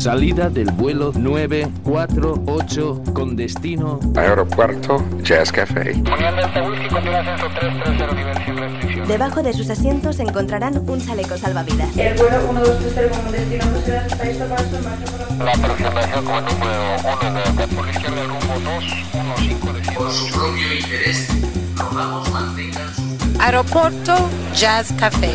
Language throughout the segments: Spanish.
Salida del vuelo 948 con destino Aeropuerto Jazz Café. Debajo de sus asientos encontrarán un chaleco salvavidas. El vuelo 1230 como destino por La aproximación como número 1 de por la izquierda rumbo 215 de Por su propio interés, rogamos mantengan su... Aeropuerto Jazz Café.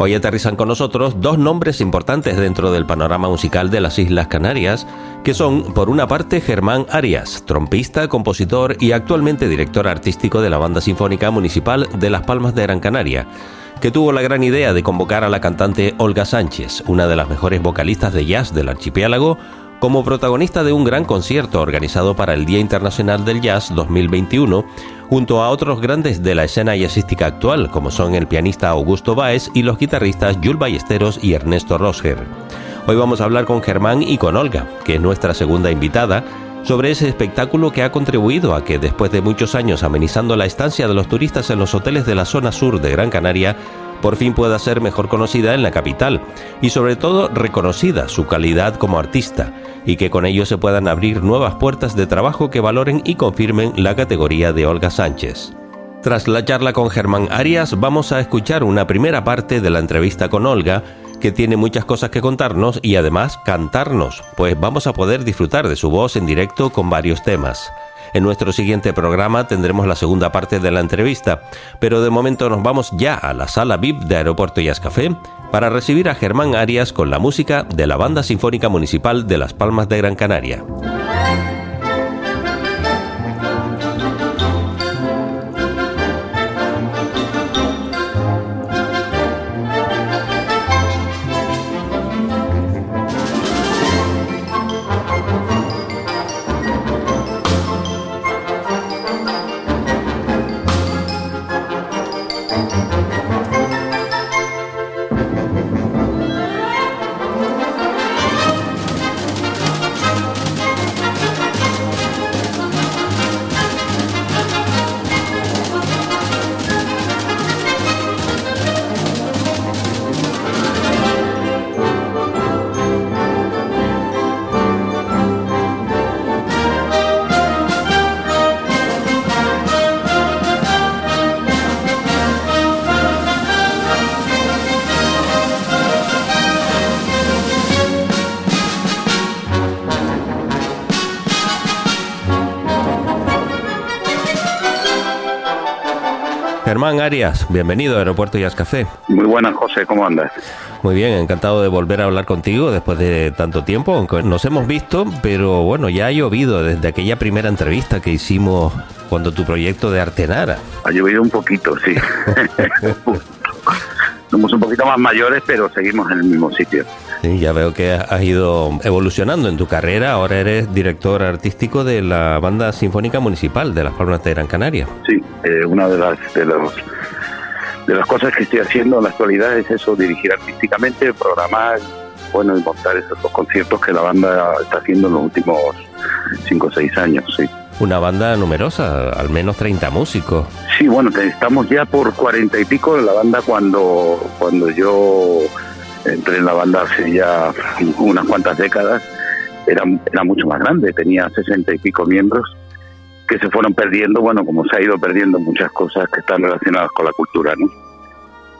Hoy aterrizan con nosotros dos nombres importantes dentro del panorama musical de las Islas Canarias, que son, por una parte, Germán Arias, trompista, compositor y actualmente director artístico de la Banda Sinfónica Municipal de Las Palmas de Gran Canaria, que tuvo la gran idea de convocar a la cantante Olga Sánchez, una de las mejores vocalistas de jazz del archipiélago, como protagonista de un gran concierto organizado para el Día Internacional del Jazz 2021, junto a otros grandes de la escena jazzística actual, como son el pianista Augusto Báez y los guitarristas Jules Ballesteros y Ernesto Rosger. Hoy vamos a hablar con Germán y con Olga, que es nuestra segunda invitada, sobre ese espectáculo que ha contribuido a que después de muchos años amenizando la estancia de los turistas en los hoteles de la zona sur de Gran Canaria, por fin pueda ser mejor conocida en la capital y sobre todo reconocida su calidad como artista y que con ello se puedan abrir nuevas puertas de trabajo que valoren y confirmen la categoría de Olga Sánchez. Tras la charla con Germán Arias vamos a escuchar una primera parte de la entrevista con Olga que tiene muchas cosas que contarnos y además cantarnos, pues vamos a poder disfrutar de su voz en directo con varios temas. En nuestro siguiente programa tendremos la segunda parte de la entrevista, pero de momento nos vamos ya a la sala VIP de Aeropuerto Jazz Café para recibir a Germán Arias con la música de la Banda Sinfónica Municipal de Las Palmas de Gran Canaria. Bienvenido a Aeropuerto Jazz Café. Muy buenas, José, ¿cómo andas? Muy bien, encantado de volver a hablar contigo después de tanto tiempo, aunque nos hemos visto, pero bueno, ya ha llovido desde aquella primera entrevista que hicimos cuando tu proyecto de Artenara. Ha llovido un poquito, sí. Somos un poquito más mayores, pero seguimos en el mismo sitio. Sí, ya veo que has ido evolucionando en tu carrera. Ahora eres director artístico de la Banda Sinfónica Municipal de Las Palmas de Gran Canaria. Sí, eh, una de las, de, los, de las cosas que estoy haciendo en la actualidad es eso, dirigir artísticamente, programar, bueno, y montar esos dos conciertos que la banda está haciendo en los últimos cinco o seis años, sí. Una banda numerosa, al menos 30 músicos. Sí, bueno, estamos ya por cuarenta y pico de la banda cuando, cuando yo entré en la banda hace ya unas cuantas décadas, era, era mucho más grande, tenía sesenta y pico miembros que se fueron perdiendo, bueno, como se ha ido perdiendo muchas cosas que están relacionadas con la cultura, ¿no?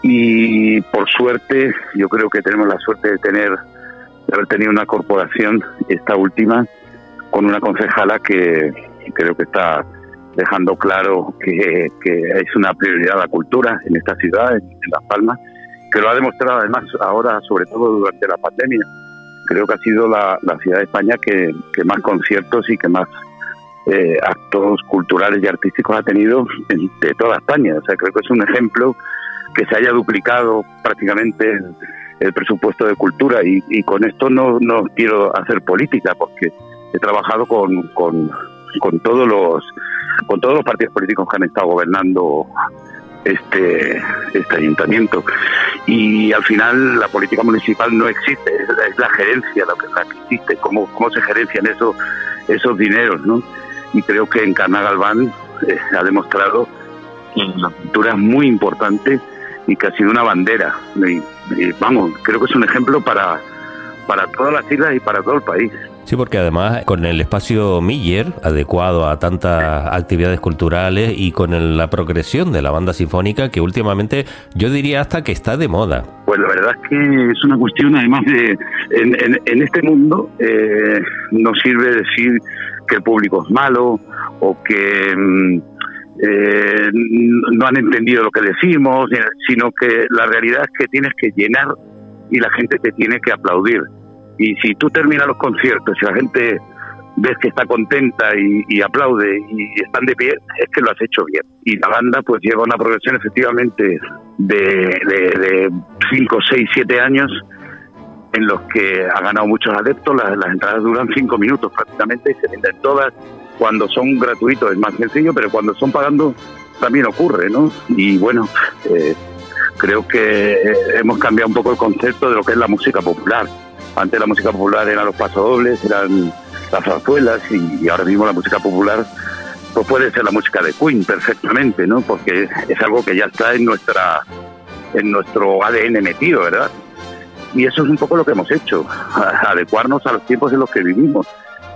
Y por suerte, yo creo que tenemos la suerte de tener, de haber tenido una corporación, esta última, con una concejala que creo que está dejando claro que, que es una prioridad la cultura en esta ciudad, en, en Las Palmas, que lo ha demostrado además ahora, sobre todo durante la pandemia. Creo que ha sido la, la ciudad de España que, que más conciertos y que más eh, actos culturales y artísticos ha tenido de toda España. O sea, creo que es un ejemplo que se haya duplicado prácticamente el, presupuesto de cultura. Y, y, con esto no, no quiero hacer política porque he trabajado con, con, todos los con todos los partidos políticos que han estado gobernando este este ayuntamiento. Y al final la política municipal no existe es, la gerencia lo que, la que existe cómo, cómo se gerencian esos esos dineros no y creo que en Carna Galván eh, ha demostrado que la cultura es muy importante y que ha sido una bandera y, y, vamos creo que es un ejemplo para para todas las islas y para todo el país Sí, porque además con el espacio Miller, adecuado a tantas actividades culturales y con el, la progresión de la banda sinfónica, que últimamente yo diría hasta que está de moda. Pues la verdad es que es una cuestión, además de. En, en, en este mundo eh, no sirve decir que el público es malo o que. Mm, eh, no han entendido lo que decimos, sino que la realidad es que tienes que llenar y la gente te tiene que aplaudir y si tú terminas los conciertos y la gente ves que está contenta y, aplaude y están de pie, es que lo has hecho bien. Y la banda pues lleva una progresión efectivamente de 5, 6, 7 años en los que ha ganado muchos adeptos, las, entradas duran 5 minutos prácticamente y se venden todas. Cuando son gratuitos es más sencillo, pero cuando son pagando también ocurre, ¿no? Y bueno, eh, creo que hemos cambiado un poco el concepto de lo que es la música popular antes la música popular eran los pasodobles, eran las zarzuelas y, ahora mismo la música popular pues puede ser la música de Queen perfectamente, ¿no? Porque es algo que ya está en nuestra en nuestro ADN metido, ¿verdad? Y eso es un poco lo que hemos hecho, adecuarnos a los tiempos en los que vivimos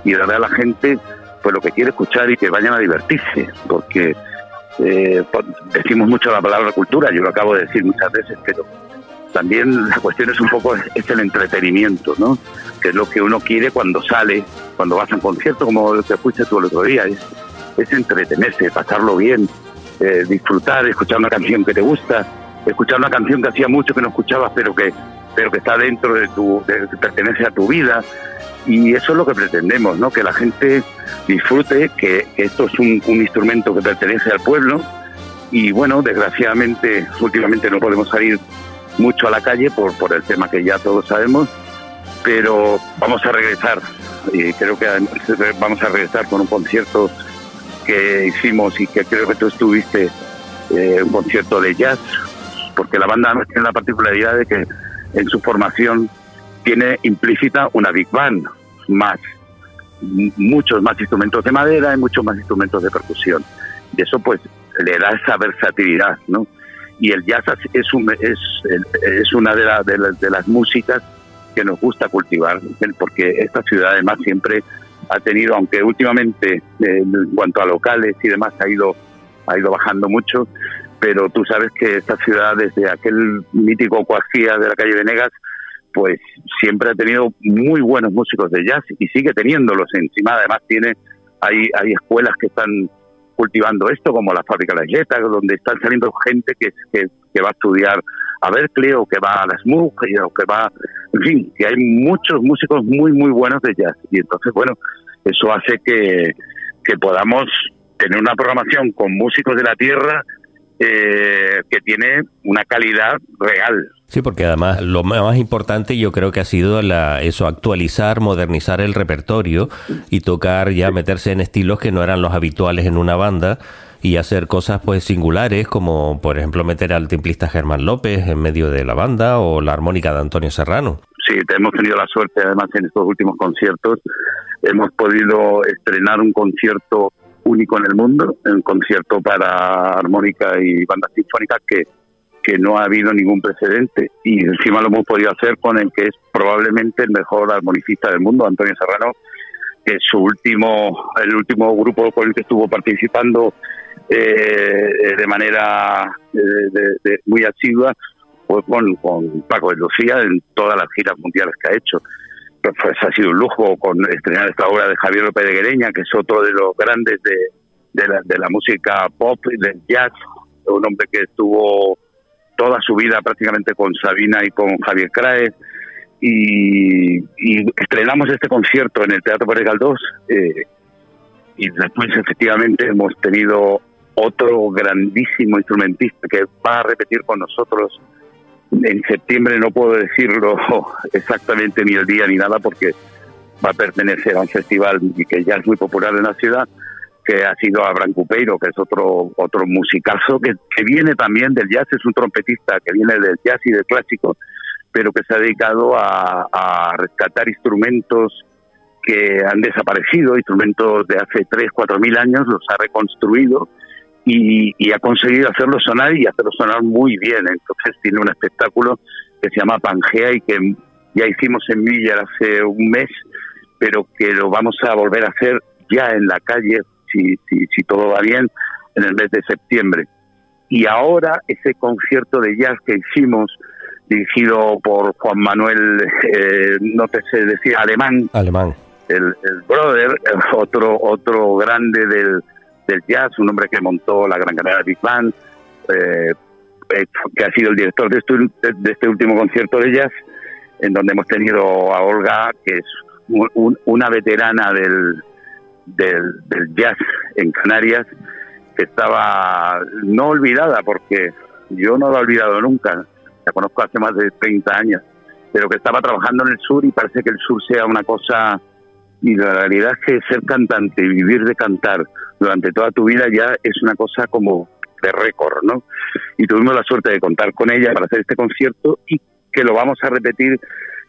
y darle a la gente pues lo que quiere escuchar y que vayan a divertirse, porque eh, decimos mucho la palabra cultura, yo lo acabo de decir muchas veces, pero también la cuestión es un poco es el entretenimiento, ¿no? Que es lo que uno quiere cuando sale, cuando vas a un concierto, como lo que fuiste tú el otro día, es, es entretenerse, pasarlo bien, eh, disfrutar, escuchar una canción que te gusta, escuchar una canción que hacía mucho que no escuchabas, pero que pero que está dentro de tu, de, pertenece a tu vida. Y eso es lo que pretendemos, ¿no? Que la gente disfrute, que, esto es un, instrumento que pertenece al pueblo. Y bueno, desgraciadamente, últimamente no podemos salir mucho a la calle por, por el tema que ya todos sabemos, pero vamos a regresar y creo que vamos a regresar con un concierto que hicimos y que creo que tú estuviste, eh, un concierto de jazz, porque la banda tiene la particularidad de que en su formación tiene implícita una big band, más muchos más instrumentos de madera y muchos más instrumentos de percusión. Y eso pues le da esa versatilidad, ¿no? y el jazz es, un, es, una de, la, de, la, de, las músicas que nos gusta cultivar, porque esta ciudad además siempre ha tenido, aunque últimamente eh, en cuanto a locales y demás ha ido, ha ido bajando mucho, pero tú sabes que esta ciudad desde aquel mítico Coaxía de la calle Venegas, pues siempre ha tenido muy buenos músicos de jazz y sigue teniéndolos encima, además tiene, hay, hay escuelas que están cultivando esto, como la fábrica de galletas, donde están saliendo gente que, que, va a estudiar a Berkeley o que va a la SMUG o que va, en fin, que hay muchos músicos muy, muy buenos de jazz. Y entonces, bueno, eso hace que, que podamos tener una programación con músicos de la tierra eh, que tiene una calidad real. Sí, porque además lo más importante yo creo que ha sido la, eso, actualizar, modernizar el repertorio y tocar ya, meterse en estilos que no eran los habituales en una banda y hacer cosas pues singulares como por ejemplo meter al templista Germán López en medio de la banda o la armónica de Antonio Serrano. Sí, hemos tenido la suerte además en estos últimos conciertos, hemos podido estrenar un concierto único en el mundo, un concierto para armónica y banda sinfónica que, que no ha habido ningún precedente. Y encima lo hemos podido hacer con el que es probablemente el mejor armonicista del mundo, Antonio Serrano, que su último, el último grupo con el que estuvo participando eh, de manera de muy asidua fue con, con Paco de Lucía en todas las giras mundiales que ha hecho pues ha sido un lujo con estrenar esta obra de Javier López de Guereña, que es otro de los grandes de, de, la, de la música pop y del jazz, un hombre que estuvo toda su vida prácticamente con Sabina y con Javier Crae. Y, y estrenamos este concierto en el Teatro Pérez Galdós, eh, y después efectivamente hemos tenido otro grandísimo instrumentista que va a repetir con nosotros en septiembre no puedo decirlo exactamente ni el día ni nada porque va a pertenecer a un festival que ya es muy popular en la ciudad que ha sido Abraham Cupeiro, que es otro otro musicazo que, que viene también del jazz, es un trompetista que viene del jazz y del clásico, pero que se ha dedicado a, a rescatar instrumentos que han desaparecido, instrumentos de hace 3, 4 mil años, los ha reconstruido y, y, ha conseguido hacerlo sonar y hacerlo sonar muy bien. Entonces tiene un espectáculo que se llama Pangea y que ya hicimos en Miller hace un mes, pero que lo vamos a volver a hacer ya en la calle, si, si, si todo va bien, en el mes de septiembre. Y ahora ese concierto de jazz que hicimos, dirigido por Juan Manuel, eh, no te sé decir, alemán. Alemán. El, el brother, otro, otro grande del, del jazz, un hombre que montó la Gran Canaria Big Band, eh, que ha sido el director de este, de este, último concierto de jazz, en donde hemos tenido a Olga, que es un, una veterana del, del, del, jazz en Canarias, que estaba no olvidada, porque yo no la he olvidado nunca, la conozco hace más de 30 años, pero que estaba trabajando en el sur y parece que el sur sea una cosa y la realidad es que ser cantante y vivir de cantar durante toda tu vida ya es una cosa como de récord, ¿no? Y tuvimos la suerte de contar con ella para hacer este concierto y que lo vamos a repetir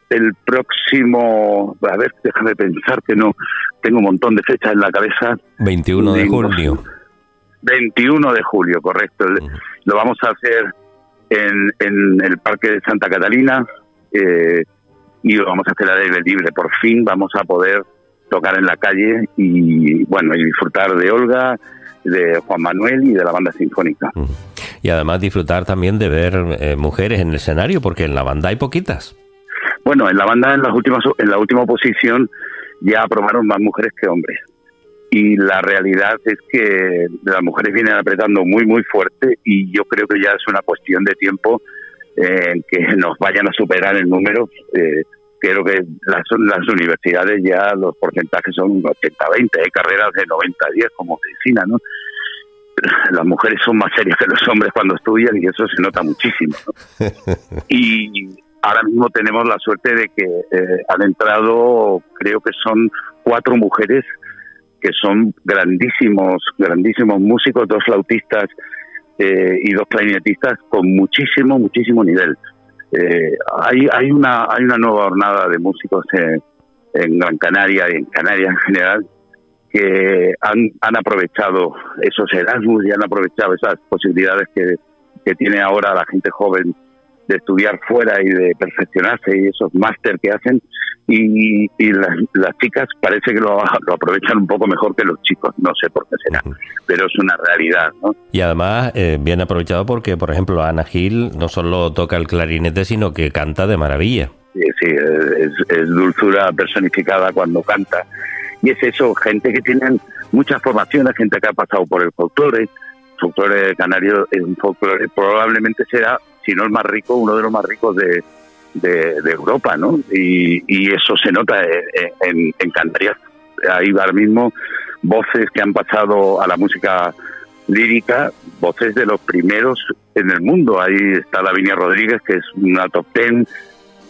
el próximo, a ver, déjame pensar que no, tengo un montón de fechas en la cabeza. 21 de julio. 21 de julio, correcto. Uh -huh. Lo vamos a hacer en, en, el Parque de Santa Catalina eh, y lo vamos a hacer al aire libre. Por fin vamos a poder tocar en la calle y bueno y disfrutar de Olga, de Juan Manuel y de la banda sinfónica. Y además disfrutar también de ver eh, mujeres en el escenario, porque en la banda hay poquitas. Bueno, en la banda en las últimas en la última posición ya aprobaron más mujeres que hombres. Y la realidad es que las mujeres vienen apretando muy muy fuerte y yo creo que ya es una cuestión de tiempo eh, que nos vayan a superar el número. Eh, creo que las, las universidades ya los porcentajes son 80-20, hay carreras de 90-10 como medicina, ¿no? Las mujeres son más serias que los hombres cuando estudian y eso se nota muchísimo. ¿no? y ahora mismo tenemos la suerte de que eh, han entrado, creo que son cuatro mujeres que son grandísimos, grandísimos músicos, dos flautistas eh, y dos clarinetistas con muchísimo, muchísimo nivel. Eh, hay, hay, una, hay una nueva jornada de músicos en, en Gran Canaria y en Canarias en general que han, aprovechado esos Erasmus y han aprovechado esas posibilidades que tiene ahora la gente joven de estudiar fuera y de perfeccionarse y esos máster que hacen y, y las, las, chicas parece que lo, lo, aprovechan un poco mejor que los chicos, no sé por qué será, pero es una realidad. ¿no? Y además eh, bien aprovechado porque, por ejemplo, Ana Gil no solo toca el clarinete, sino que canta de maravilla. Sí, sí es, es dulzura personificada cuando canta. Y es eso, gente que tienen muchas formaciones, gente que ha pasado por el folclore, folclore canario es un folclore, probablemente será, si no el más rico, uno de los más ricos de, de, Europa, ¿no? Y, y, eso se nota en, en, Canarias. Hay ahora mismo voces que han pasado a la música lírica, voces de los primeros en el mundo. Ahí está Lavinia Rodríguez, que es una top ten,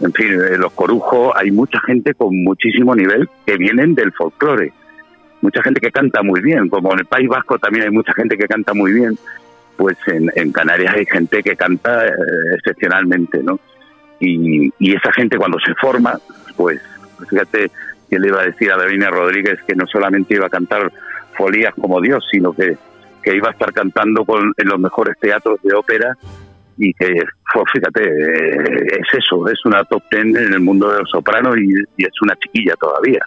en fin, de los Corujo, hay mucha gente con muchísimo nivel que vienen del folclore. Mucha gente que canta muy bien, como en el País Vasco también hay mucha gente que canta muy bien, pues en, en Canarias hay gente que canta eh, excepcionalmente, ¿no? Y, esa gente cuando se forma, pues fíjate que le iba a decir a Lavinia Rodríguez que no solamente iba a cantar folías como Dios, sino que, que iba a estar cantando con, en los mejores teatros de ópera y que, oh, fíjate, eh, es eso, es una top ten en el mundo de los sopranos y, y, es una chiquilla todavía.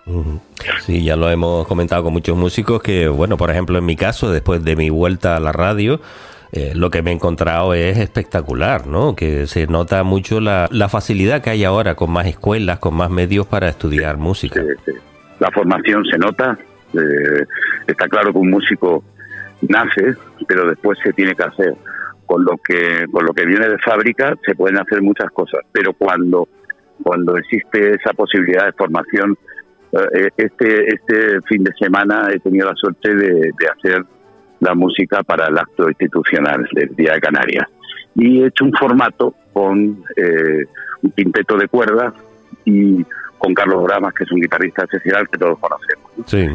Sí, ya lo hemos comentado con muchos músicos que, bueno, por ejemplo, en mi caso, después de mi vuelta a la radio, eh, lo que me he encontrado es espectacular, ¿no? Que se nota mucho la, facilidad que hay ahora con más escuelas, con más medios para estudiar música. La formación se nota, eh, está claro que un músico nace, pero después se tiene que hacer. Con lo que con lo que viene de fábrica se pueden hacer muchas cosas, pero cuando cuando existe esa posibilidad de formación eh, este, este fin de semana he tenido la suerte de hacer la música para el acto institucional del Día de Canarias. Y he hecho un formato con eh, un quinteto de cuerdas y con Carlos Bramas, que es un guitarrista excepcional que todos conocemos. ¿no? Sí.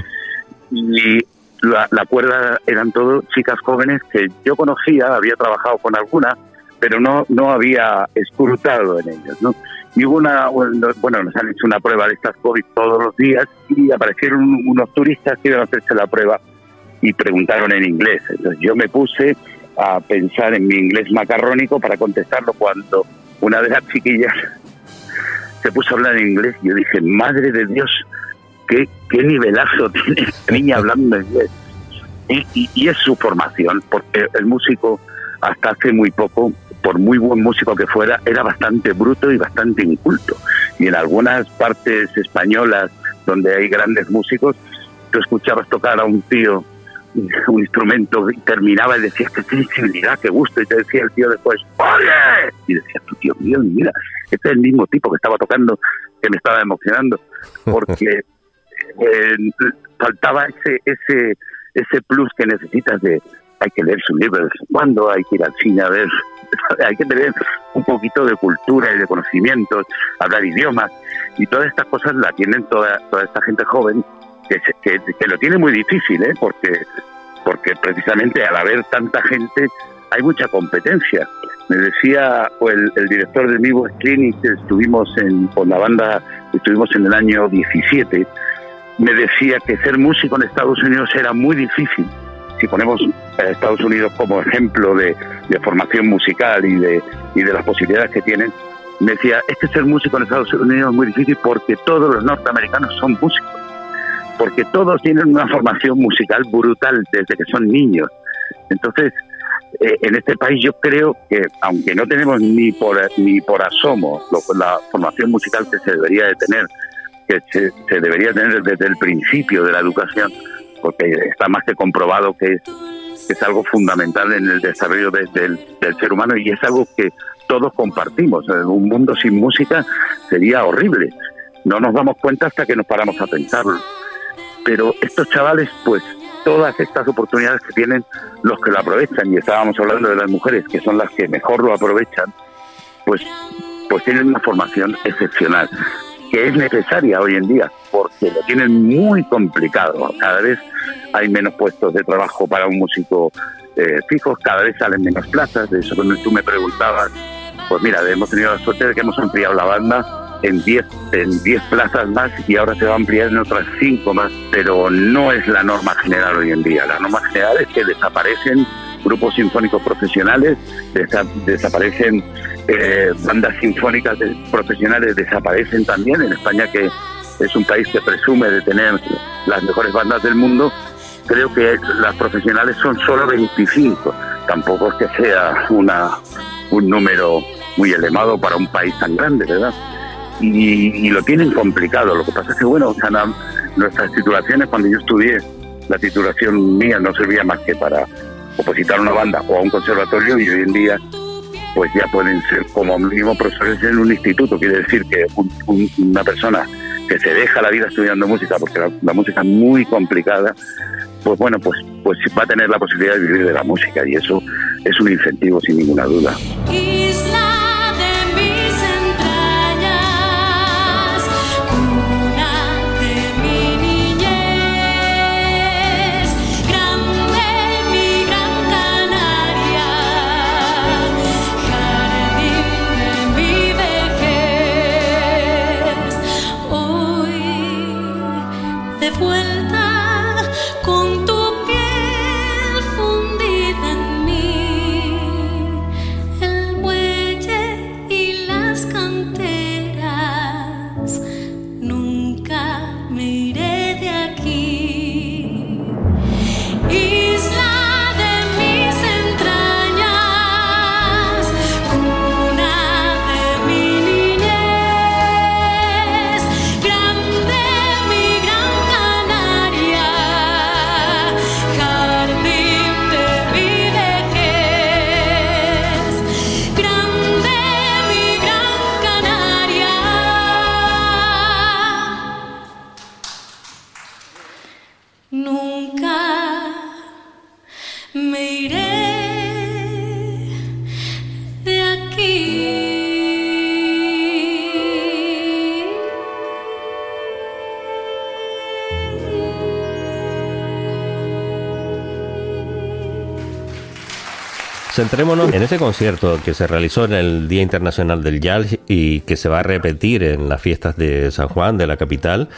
Y la, la cuerda eran todos chicas jóvenes que yo conocía, había trabajado con algunas, pero no, no había escrutado en ellas, ¿no? Y hubo una, bueno, nos han hecho una prueba de estas COVID todos los días y aparecieron unos turistas que iban a hacerse la prueba y preguntaron en inglés. Entonces yo me puse a pensar en mi inglés macarrónico para contestarlo cuando una de las chiquillas se puso a hablar en inglés yo dije, madre de Dios, qué, qué nivelazo tiene esta niña hablando inglés. Y, y, y es su formación, porque el músico hasta hace muy poco, por muy buen músico que fuera, era bastante bruto y bastante inculto. Y en algunas partes españolas donde hay grandes músicos, tú escuchabas tocar a un tío un instrumento y terminaba y decías qué sensibilidad, qué gusto, y te decía el tío después, ¡Oye! Y decías, tú, tío mío, mira, este es el mismo tipo que estaba tocando, que me estaba emocionando, porque eh, faltaba ese, ese, ese plus que necesitas de hay que leer sus libros, cuando hay que ir al cine a ver, hay que tener un poquito de cultura y de conocimientos, hablar idiomas, y todas estas cosas la tienen toda, toda esta gente joven que, que, que, lo tiene muy difícil, ¿eh? porque, porque precisamente al haber tanta gente hay mucha competencia. Me decía el, el director de Mivo Clinic, estuvimos en, con la banda, estuvimos en el año 17, me decía que ser músico en Estados Unidos era muy difícil. Si ponemos a Estados Unidos como ejemplo de, de formación musical y de, y de las posibilidades que tienen, me decía, es que ser músico en Estados Unidos es muy difícil porque todos los norteamericanos son músicos porque todos tienen una formación musical brutal desde que son niños. Entonces, eh, en este país yo creo que, aunque no tenemos ni por, ni por asomo la formación musical que se debería de tener, que se, debería tener desde el principio de la educación, porque está más que comprobado que es, que es algo fundamental en el desarrollo de, del, del ser humano y es algo que todos compartimos. Un mundo sin música sería horrible. No nos damos cuenta hasta que nos paramos a pensarlo pero estos chavales, pues todas estas oportunidades que tienen, los que lo aprovechan, y estábamos hablando de las mujeres, que son las que mejor lo aprovechan, pues, pues tienen una formación excepcional, que es necesaria hoy en día, porque lo tienen muy complicado. Cada vez hay menos puestos de trabajo para un músico eh, fijo, cada vez salen menos plazas, de eso cuando tú me preguntabas, pues mira, hemos tenido la suerte de que hemos ampliado la banda en 10 en 10 plazas más y ahora se va a ampliar en otras 5 más, pero no es la norma general hoy en día. La norma general es que desaparecen grupos sinfónicos profesionales, desa desaparecen eh, bandas sinfónicas de profesionales, desaparecen también en España que es un país que presume de tener las mejores bandas del mundo. Creo que las profesionales son solo 25. Tampoco es que sea una un número muy elevado para un país tan grande, ¿verdad? Y, y, lo tienen complicado. Lo que pasa es que, bueno, o sea, nuestras titulaciones, cuando yo estudié, la titulación mía no servía más que para opositar a una banda o a un conservatorio y hoy en día pues ya pueden ser como mínimo profesores en un instituto. Quiere decir que un, un, una persona que se deja la vida estudiando música, porque la, música es muy complicada, pues bueno, pues, pues va a tener la posibilidad de vivir de la música y eso es un incentivo sin ninguna duda. Centrémonos en ese concierto que se realizó en el Día Internacional del Jazz y que se va a repetir en las fiestas de San Juan, de la capital.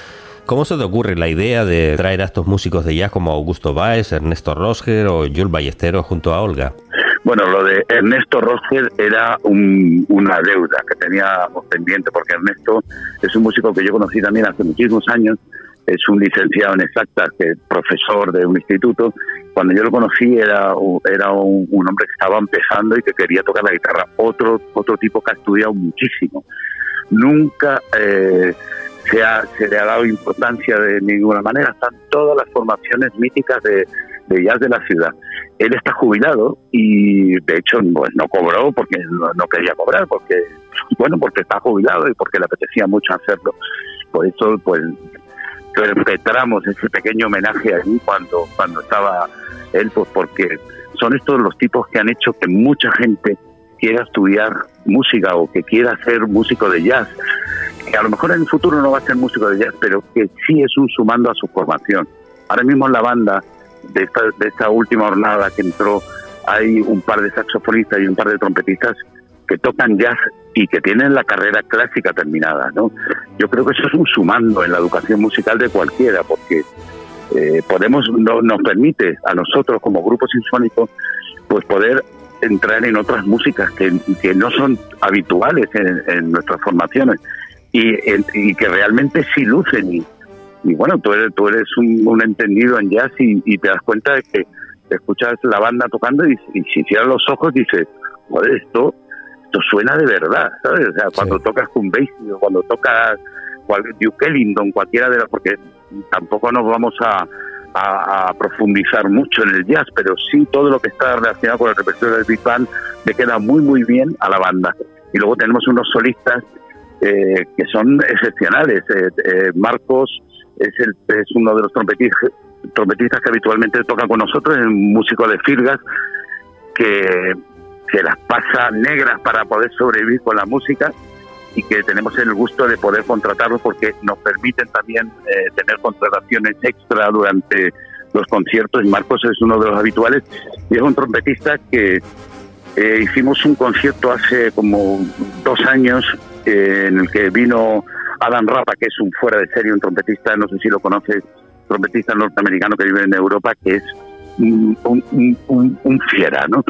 ¿Cómo se te ocurre la idea de traer a estos músicos de jazz como Augusto Báez, Ernesto Rosger o Jules Ballesteros junto a Olga? Bueno, lo de Ernesto Rosger era una deuda que teníamos pendiente, porque Ernesto es un músico que yo conocí también hace muchísimos años, es un licenciado en exactas, que es profesor de un instituto. Cuando yo lo conocí era, era un, hombre que estaba empezando y que quería tocar la guitarra. Otro, otro tipo que ha estudiado muchísimo. Nunca eh, se, ha, le ha dado importancia de ninguna manera. Están todas las formaciones míticas de, de jazz de la ciudad. Él está jubilado y de hecho pues, no cobró porque no, quería cobrar, porque bueno, porque está jubilado y porque le apetecía mucho hacerlo. Por eso pues perpetramos ese pequeño homenaje allí cuando, cuando estaba él, pues porque son estos los tipos que han hecho que mucha gente quiera estudiar música o que quiera ser músico de jazz, que a lo mejor en el futuro no va a ser músico de jazz, pero que sí es un sumando a su formación. Ahora mismo en la banda de esta, de esta última jornada que entró hay un par de saxofonistas y un par de trompetistas que tocan jazz y que tienen la carrera clásica terminada, ¿no? Yo creo que eso es un sumando en la educación musical de cualquiera, porque eh, podemos no, nos permite a nosotros como grupo sinfónico pues poder entrar en otras músicas que, que no son habituales en, nuestras formaciones y, y, que realmente sí lucen y, y bueno tú eres tú eres un, entendido en jazz y, te das cuenta de que escuchas la banda tocando y, si cierras los ojos dices joder esto esto suena de verdad, ¿sabes? O sea, cuando tocas con Basie o cuando tocas Duke Ellington, cualquiera de las, porque tampoco nos vamos a, a, profundizar mucho en el jazz, pero sí todo lo que está relacionado con el repertorio del Big Band le queda muy, muy bien a la banda. Y luego tenemos unos solistas eh, que son excepcionales. Eh, eh, Marcos es, el, es uno de los trompetistas, trompetistas que habitualmente toca con nosotros, es un músico de Firgas que que las pasa negras para poder sobrevivir con la música y que tenemos el gusto de poder contratarlos porque nos permiten también eh, tener contrataciones extra durante los conciertos. Marcos es uno de los habituales y es un trompetista que eh, hicimos un concierto hace como dos años eh, en el que vino Adam Rapa que es un fuera de serie, un trompetista, no sé si lo conoces, trompetista norteamericano que vive en Europa, que es un, un, fiera, ¿no?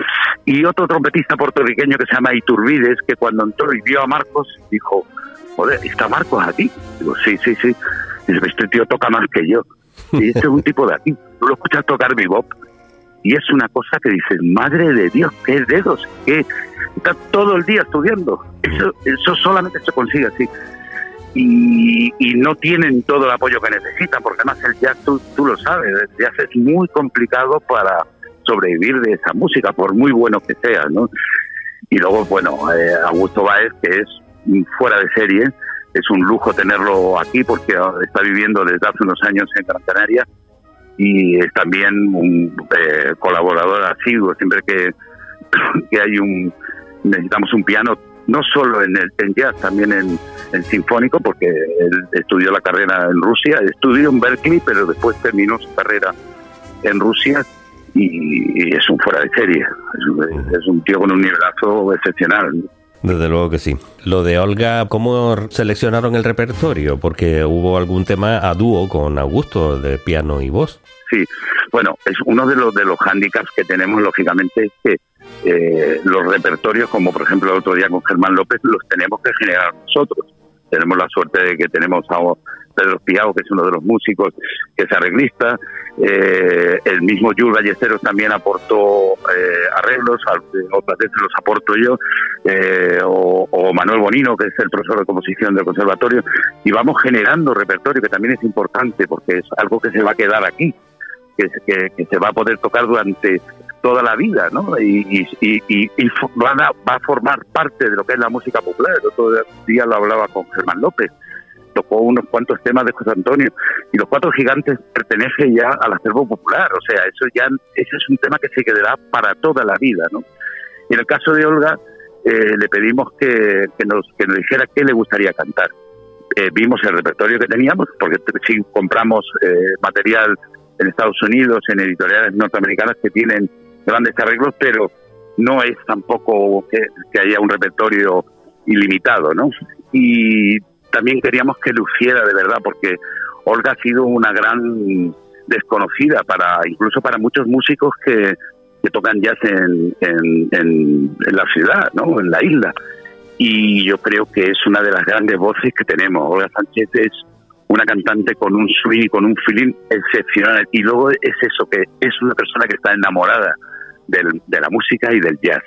Y otro trompetista puertorriqueño que se llama Iturbides, que cuando entró y vio a Marcos, dijo, joder, ¿está Marcos aquí? Digo, sí, sí, sí. Dice, este tío toca más que yo. Y este es un tipo de aquí. Tú lo escuchas tocar bebop y es una cosa que dices, madre de Dios, qué dedos, que está todo el día estudiando. Eso, eso solamente se consigue así y, no tienen todo el apoyo que necesitan, porque además el jazz, tú, lo sabes, el jazz es muy complicado para sobrevivir de esa música, por muy bueno que sea, ¿no? Y luego, bueno, eh, Augusto Baez, que es fuera de serie, es un lujo tenerlo aquí porque está viviendo desde hace unos años en Gran Canaria y es también un eh, colaborador asiduo, siempre que, que hay un necesitamos un piano no solo en el en jazz, también en, sinfónico, porque él estudió la carrera en Rusia, estudió en Berkeley, pero después terminó su carrera en Rusia y, es un fuera de serie, es un, tío con un nivelazo excepcional. Desde luego que sí. Lo de Olga, ¿cómo seleccionaron el repertorio? Porque hubo algún tema a dúo con Augusto de piano y voz. Sí, bueno, es uno de los de los hándicaps que tenemos, lógicamente, es que eh, los repertorios, como por ejemplo el otro día con Germán López, los tenemos que generar nosotros. Tenemos la suerte de que tenemos a Pedro Piao, que es uno de los músicos, que es arreglista. Eh, el mismo Jules Ballesteros también aportó eh, arreglos, otras veces los aporto yo, o, o, Manuel Bonino, que es el profesor de composición del conservatorio, y vamos generando repertorio, que también es importante, porque es algo que se va a quedar aquí. Que, que, que, se va a poder tocar durante toda la vida, ¿no? Y, y, y, y va, a, va, a, formar parte de lo que es la música popular. El otro día lo hablaba con Germán López. tocó unos cuantos temas de José Antonio y los cuatro gigantes pertenece ya al acervo popular, o sea, eso ya ese es un tema que se quedará para toda la vida, ¿no? Y en el caso de Olga eh, le pedimos que, que, nos que nos dijera qué le gustaría cantar. Eh, vimos el repertorio que teníamos, porque sí compramos eh, material en Estados Unidos, en editoriales norteamericanas que tienen grandes arreglos, pero no es tampoco que, haya un repertorio ilimitado, ¿no? Y también queríamos que luciera de verdad, porque Olga ha sido una gran desconocida para incluso para muchos músicos que, que tocan jazz en, en, la ciudad, ¿no? En la isla. Y yo creo que es una de las grandes voces que tenemos. Olga Sánchez es una cantante con un swing y con un feeling excepcional. Y luego es eso, que es una persona que está enamorada del, de la música y del jazz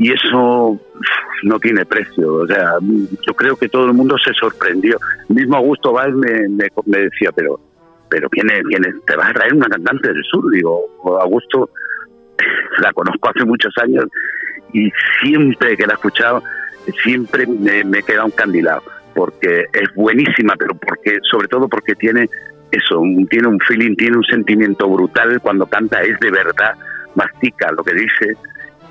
y eso no tiene precio. O sea, yo creo que todo el mundo se sorprendió. Mismo Augusto Valls me, me, decía, pero pero ¿quién es, quién ¿Te vas a traer una cantante del sur? Digo, Augusto la conozco hace muchos años y siempre que la he escuchado, siempre me, me queda un candilado, porque es buenísima, pero porque sobre todo porque tiene eso, tiene un feeling, tiene un sentimiento brutal cuando canta, es de verdad, mastica lo que dice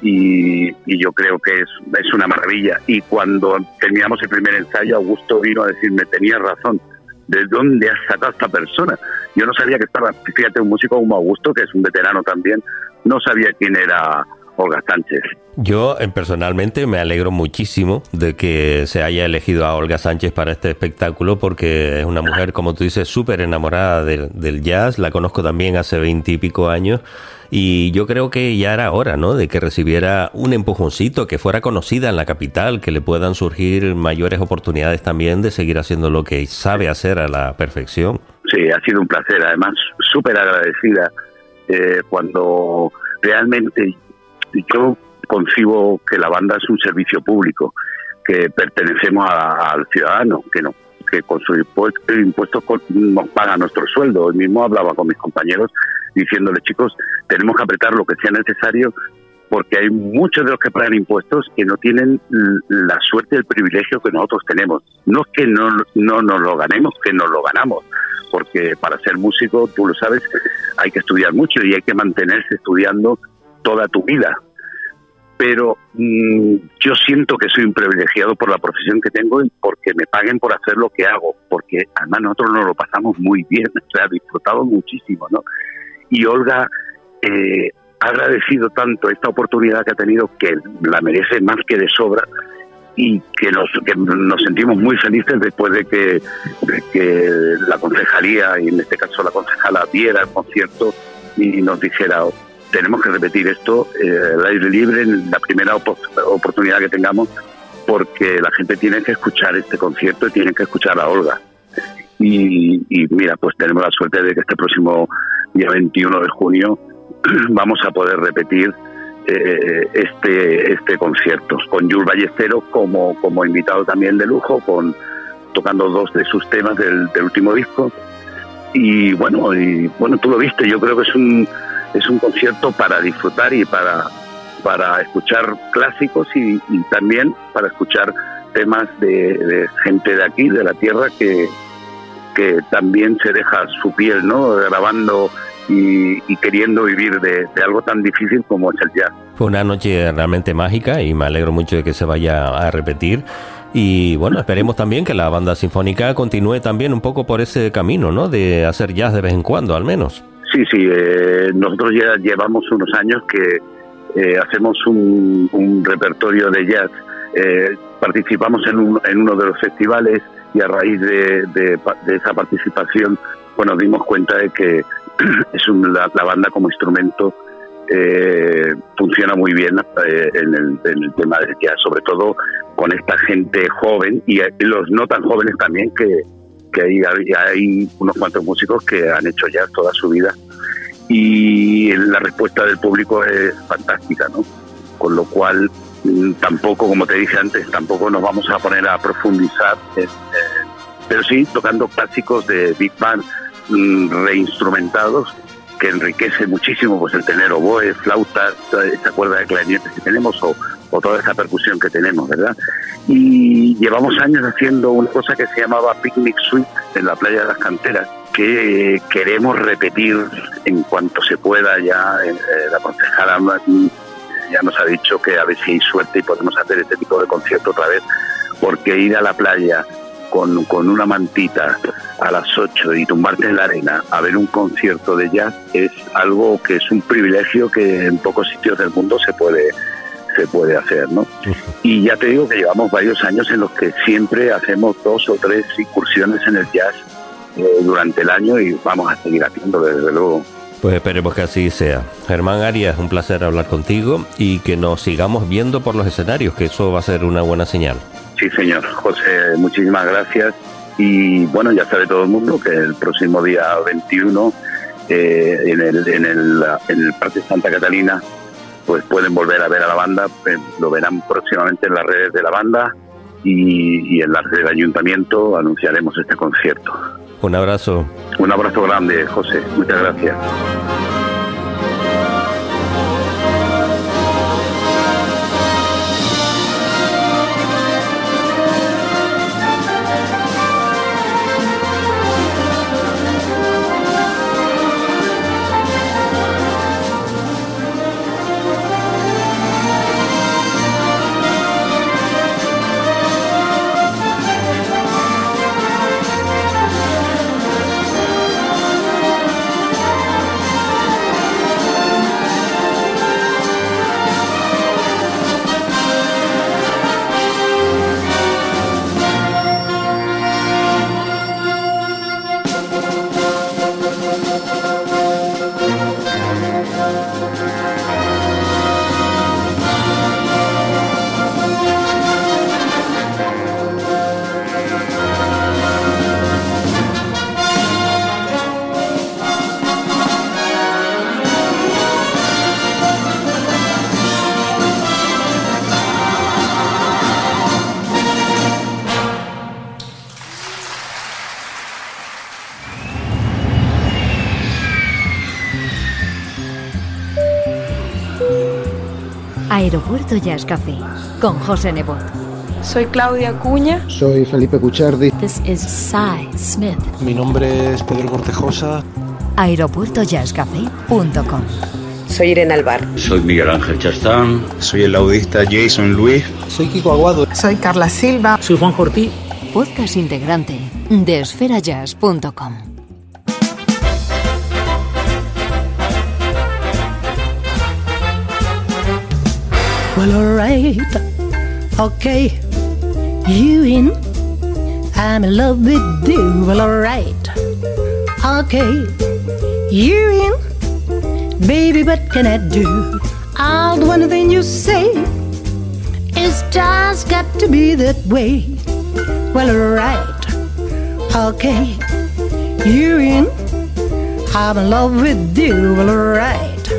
y, yo creo que es, es una maravilla. Y cuando terminamos el primer ensayo, Augusto vino a decirme, tenía razón, ¿de dónde has sacado a esta persona? Yo no sabía que estaba, fíjate, un músico como Augusto, que es un veterano también, no sabía quién era Olga Sánchez. Yo personalmente me alegro muchísimo de que se haya elegido a Olga Sánchez para este espectáculo porque es una mujer, como tú dices, súper enamorada del, del jazz. La conozco también hace veintipico años y yo creo que ya era hora, ¿no? De que recibiera un empujoncito, que fuera conocida en la capital, que le puedan surgir mayores oportunidades también de seguir haciendo lo que sabe hacer a la perfección. Sí, ha sido un placer. Además, súper agradecida eh, cuando realmente yo concibo que la banda es un servicio público, que pertenecemos al ciudadano, que no que con sus impuestos nos paga nuestro sueldo. Hoy mismo hablaba con mis compañeros diciéndole, chicos, tenemos que apretar lo que sea necesario porque hay muchos de los que pagan impuestos que no tienen la suerte y el privilegio que nosotros tenemos. No es que no, no nos lo ganemos, que nos lo ganamos, porque para ser músico, tú lo sabes, hay que estudiar mucho y hay que mantenerse estudiando toda tu vida. Pero mm, yo siento que soy un privilegiado por la profesión que tengo y porque me paguen por hacer lo que hago, porque además nosotros nos lo pasamos muy bien, o sea, disfrutado muchísimo, ¿no? y Olga eh, ha agradecido tanto esta oportunidad que ha tenido que la merece más que de sobra y que nos, nos sentimos muy felices después de que, que la concejalía, y en este caso la concejala, viera el concierto y nos dijera, tenemos que repetir esto eh, al aire libre en la primera oportunidad que tengamos porque la gente tiene que escuchar este concierto y tiene que escuchar a Olga. Y, y mira, pues tenemos la suerte de que este próximo día 21 de junio, vamos a poder repetir eh, este este concierto con Jules Ballesteros como como invitado también de lujo con tocando dos de sus temas del, último disco y bueno y bueno tú lo viste yo creo que es un es un concierto para disfrutar y para para escuchar clásicos y, también para escuchar temas de, de, gente de aquí de la tierra que, que también se deja su piel, ¿no? Grabando y, queriendo vivir de, algo tan difícil como es el jazz. Fue una noche realmente mágica y me alegro mucho de que se vaya a repetir. Y bueno, esperemos también que la banda sinfónica continúe también un poco por ese camino, ¿no? De hacer jazz de vez en cuando, al menos. Sí, sí, eh, nosotros ya llevamos unos años que eh, hacemos un, repertorio de jazz. Eh, participamos en, en uno de los festivales y a raíz de, esa participación bueno nos dimos cuenta de que es la, banda como instrumento eh, funciona muy bien eh, en, el, tema del jazz, sobre todo con esta gente joven y los no tan jóvenes también, que, que hay, hay unos cuantos músicos que han hecho jazz toda su vida. Y la respuesta del público es fantástica, ¿no? Con lo cual Mm, tampoco, como te dije antes, tampoco nos vamos a poner a profundizar, pero sí tocando clásicos de Big Band mm, reinstrumentados que enriquece muchísimo pues el tener oboe, flautas, esa cuerda de clarinetes que tenemos o, o toda esa percusión que tenemos, ¿verdad? Y llevamos años haciendo una cosa que se llamaba Picnic Suite en la playa de las canteras, que queremos repetir en cuanto se pueda ya. eh, la concejala mm, ya nos ha dicho que a ver si hay suerte y podemos hacer este tipo de concierto otra vez, porque ir a la playa con, con una mantita a las 8 y tumbarte en la arena a ver un concierto de jazz es algo que es un privilegio que en pocos sitios del mundo se puede se puede hacer, ¿no? Y ya te digo que llevamos varios años en los que siempre hacemos dos o tres incursiones en el jazz eh, durante el año y vamos a seguir haciendo desde luego. Pues esperemos que así sea. Germán Arias, un placer hablar contigo y que nos sigamos viendo por los escenarios, que eso va a ser una buena señal. Sí, señor. José, muchísimas gracias. Y bueno, ya sabe todo el mundo que el próximo día 21 eh, en, el, en, el, en el Parque Santa Catalina pues pueden volver a ver a la banda, eh, lo verán próximamente en las redes de la banda y, y en las del ayuntamiento anunciaremos este concierto. Un abrazo. Un abrazo grande, José. Muchas gracias. Aeropuerto Jazz Café con José Nebot. Soy Claudia Cuña. Soy Felipe Cuchardi. This is Cy Smith. Mi nombre es Pedro Cortejosa. Aeropuertojazzcafé.com Soy Irene Alvar. Soy Miguel Ángel Chastán. Soy el laudista Jason Luis. Soy Kiko Aguado. Soy Carla Silva. Soy Juan Cortí. Podcast integrante de esferajazz.com. Well, alright, okay, you in? I'm in love with you. Well, alright, okay, you in? Baby, what can I do? I'll do anything you say. It's just got to be that way. Well, alright, okay, you in? I'm in love with you. Well, alright,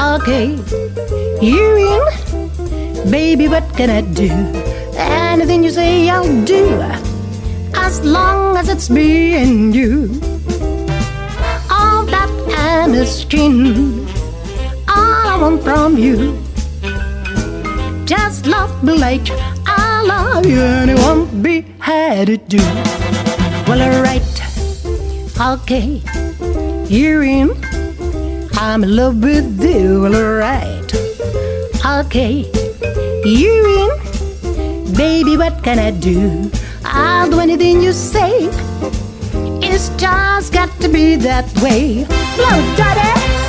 okay, you in? Baby, what can I do? Anything you say, I'll do. As long as it's me and you. All that I'm asking, all I want from you. Just love me like I love you, and it won't be hard to do. Well, alright, okay, you're in. I'm in love with you, well, alright, okay. You in? Baby, what can I do? I'll do anything you say. It's just got to be that way. Daddy!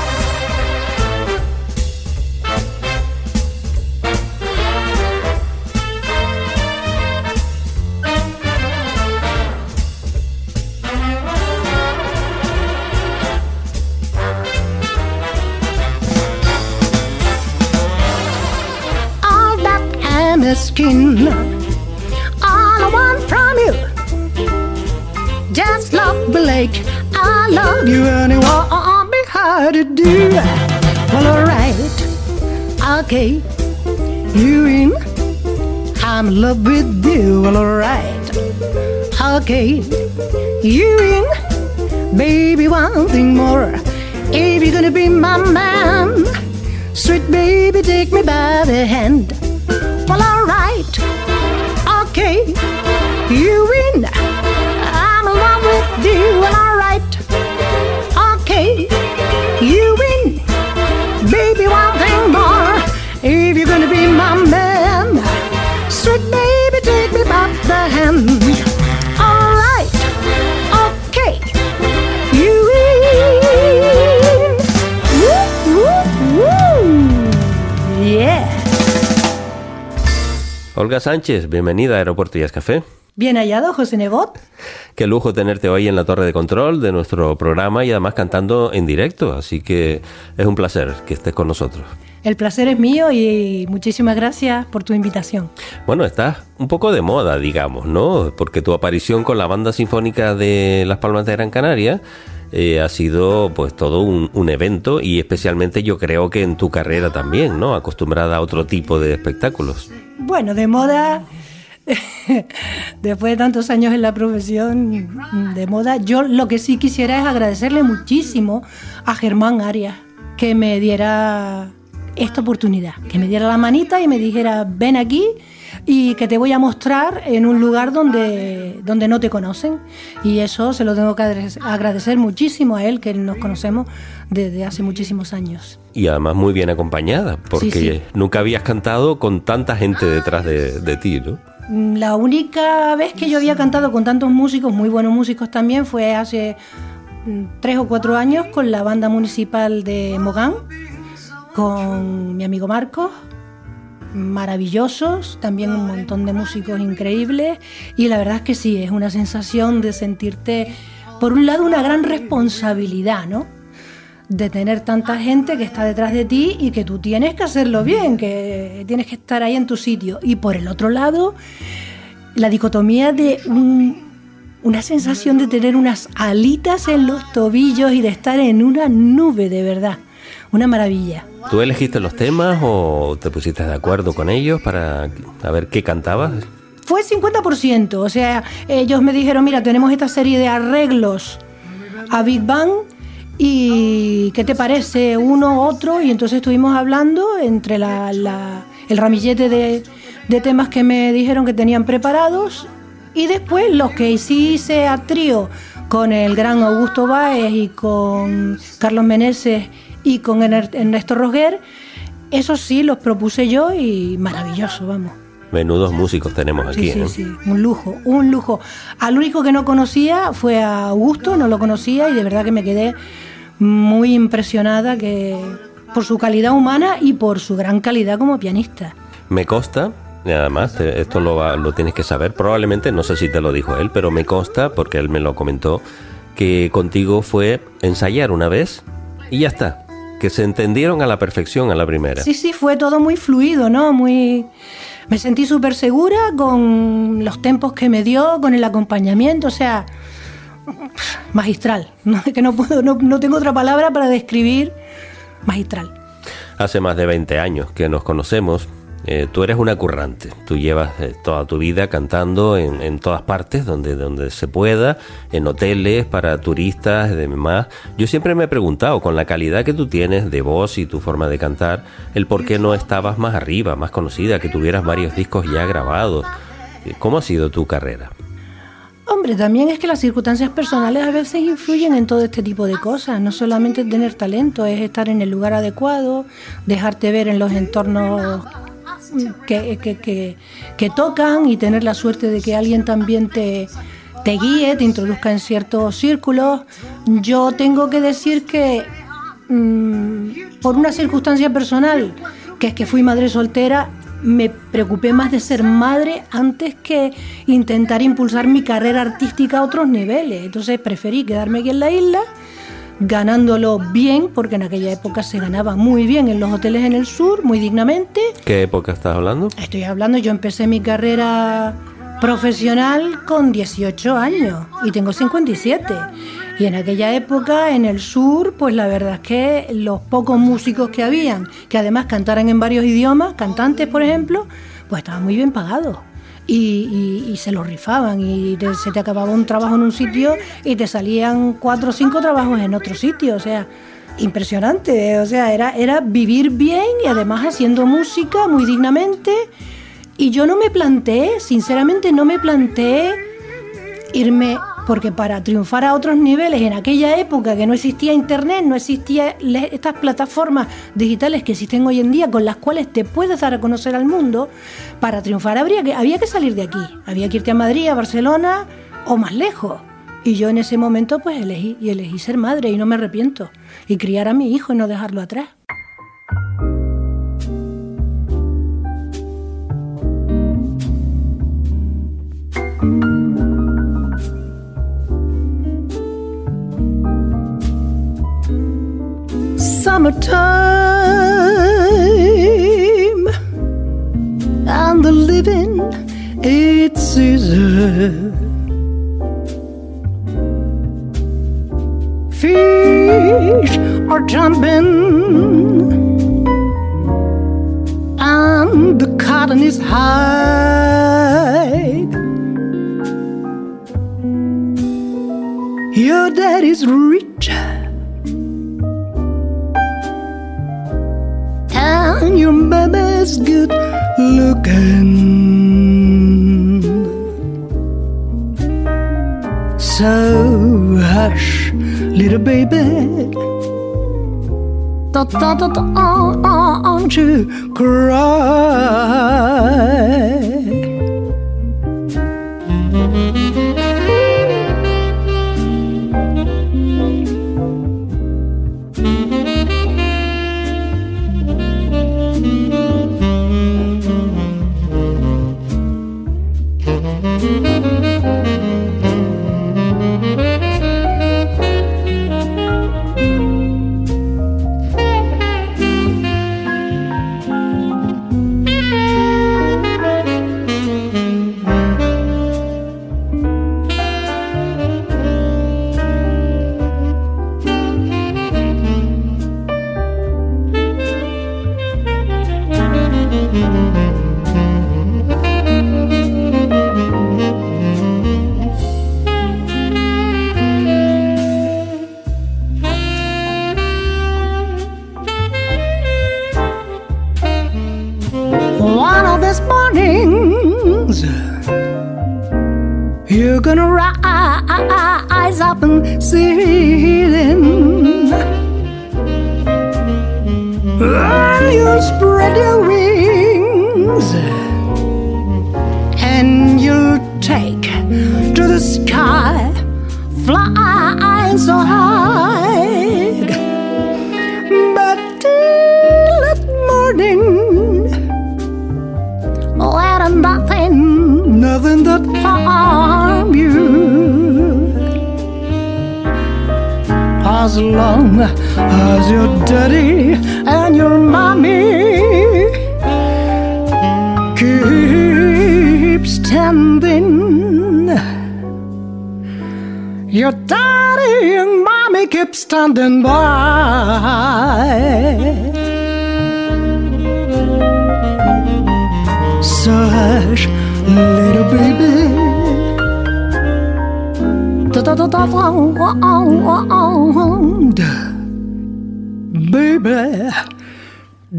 All I want from you, just love me like I love you, it won't be hard to do. Well, alright, okay, you in? I'm in love with you. Well, alright, okay, you in? Baby, one thing more. If you're gonna be my man, sweet baby, take me by the hand. Well, alright, okay, you win. I'm in love with you. Well, alright, okay, Olga Sánchez, bienvenida a Aeropuerto Jazz Café. Bien hallado, José Nebot. Qué lujo tenerte hoy en la torre de control de nuestro programa y además cantando en directo, así que es un placer que estés con nosotros. El placer es mío y muchísimas gracias por tu invitación. Bueno, estás un poco de moda, digamos, ¿no? Porque tu aparición con la banda sinfónica de Las Palmas de Gran Canaria eh, ha sido pues todo un, un evento y especialmente yo creo que en tu carrera también, ¿no? Acostumbrada a otro tipo de espectáculos. Bueno, de moda, después de tantos años en la profesión de moda, yo lo que sí quisiera es agradecerle muchísimo a Germán Arias que me diera esta oportunidad, que me diera la manita y me dijera, ven aquí y que te voy a mostrar en un lugar donde, donde no te conocen. Y eso se lo tengo que agradecer muchísimo a él, que nos conocemos desde hace muchísimos años. Y además muy bien acompañada, porque Sí, sí. nunca habías cantado con tanta gente detrás de, de ti, ¿no? La única vez que yo había cantado con tantos músicos, muy buenos músicos también, fue hace mm, tres o cuatro años con la banda municipal de Mogán, con mi amigo Marcos, maravillosos, también un montón de músicos increíbles y la verdad es que sí, es una sensación de sentirte, por un lado, una gran responsabilidad, ¿no? de tener tanta gente que está detrás de ti y que tú tienes que hacerlo bien, que tienes que estar ahí en tu sitio. Y por el otro lado, la dicotomía de un- una sensación de tener unas alitas en los tobillos y de estar en una nube de verdad. Una maravilla. ¿Tú elegiste los temas o te pusiste de acuerdo con ellos para a ver qué cantabas? Fue 50%, o sea, ellos me dijeron, mira, tenemos esta serie de arreglos a Big Bang y ¿qué te parece uno, otro? Y entonces estuvimos hablando entre la- la- el ramillete de, de temas que me dijeron que tenían preparados y después los que sí hice a trío con el gran Augusto Báez y con Carlos Meneses y con Ernesto Roger, esos sí los propuse yo y maravilloso, vamos. Menudos músicos tenemos aquí, Sí, sí, ¿no? sí, un lujo, un lujo. Al único que no conocía fue a Augusto, no lo conocía y de verdad que me quedé muy impresionada que por su calidad humana y por su gran calidad como pianista. Me consta, además te- esto lo, lo tienes que saber, probablemente, no sé si te lo dijo él, pero me consta, porque él me lo comentó, que contigo fue ensayar una vez y ya está, que se entendieron a la perfección a la primera. Sí, sí, fue todo muy fluido, ¿no? Muy me sentí súper segura con los tempos que me dio, con el acompañamiento, o sea, magistral. No, que no puedo, no, no tengo otra palabra para describir magistral. Hace más de 20 años que nos conocemos. Eh, tú eres una currante, tú llevas eh, toda tu vida cantando en, en todas partes donde, donde se pueda, en hoteles, para turistas y demás. Yo siempre me he preguntado, con la calidad que tú tienes de voz y tu forma de cantar, el por qué no estabas más arriba, más conocida, que tuvieras varios discos ya grabados. Eh, ¿Cómo ha sido tu carrera? Hombre, también es que las circunstancias personales a veces influyen en todo este tipo de cosas. No solamente tener talento, es estar en el lugar adecuado, dejarte ver en los entornos que, que, tocan y tener la suerte de que alguien también te, te guíe, te introduzca en ciertos círculos. Yo tengo que decir que mm, por una circunstancia personal, que es que fui madre soltera, me preocupé más de ser madre antes que intentar impulsar mi carrera artística a otros niveles. Entonces preferí quedarme aquí en la isla, ganándolo bien, porque en aquella época se ganaba muy bien en los hoteles en el sur, muy dignamente. ¿Qué época estás hablando? Estoy hablando, yo empecé mi carrera profesional con 18 años y tengo 57. Y en aquella época en el sur, pues la verdad es que los pocos músicos que habían, que además cantaran en varios idiomas, cantantes por ejemplo, pues estaban muy bien pagados. Y, se lo rifaban y te- se te acababa un trabajo en un sitio y te salían cuatro o cinco trabajos en otro sitio. O sea, impresionante, o sea, era, era vivir bien y además haciendo música muy dignamente. Y yo no me planteé, sinceramente no me planteé irme, porque para triunfar a otros niveles en aquella época que no existía internet, no existía estas plataformas digitales que existen hoy en día con las cuales te puedes dar a conocer al mundo, para triunfar habría que, había que salir de aquí, había que irte a Madrid, a Barcelona o más lejos. Y yo en ese momento pues elegí y elegí ser madre y no me arrepiento y criar a mi hijo y no dejarlo atrás. Summertime and the living it's easy. fish are jumping and the cotton is high. Your daddy's rich your mama's good looking. So hush little baby. Da da da don't you cry.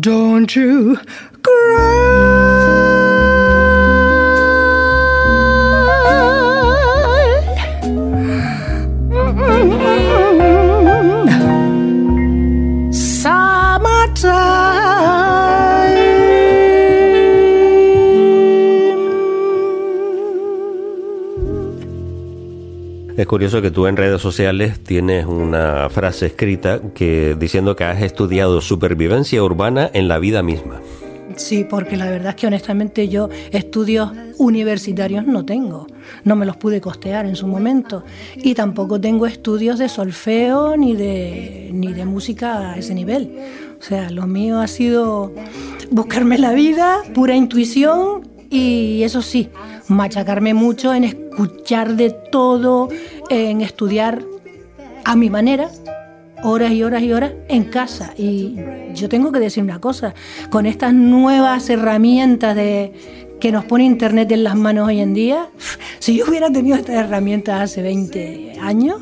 Don't you cry. Es curioso que tú en redes sociales tienes una frase escrita que diciendo que has estudiado supervivencia urbana en la vida misma. Sí, porque la verdad es que honestamente yo estudios universitarios no tengo, no me los pude costear en su momento y tampoco tengo estudios de solfeo ni de, ni de música a ese nivel. O sea, lo mío ha sido buscarme la vida, pura intuición y eso sí, machacarme mucho en escuchar de todo, en estudiar a mi manera, horas y horas y horas en casa. Y yo tengo que decir una cosa, con estas nuevas herramientas de que nos pone Internet en las manos hoy en día, si yo hubiera tenido estas herramientas hace 20 años,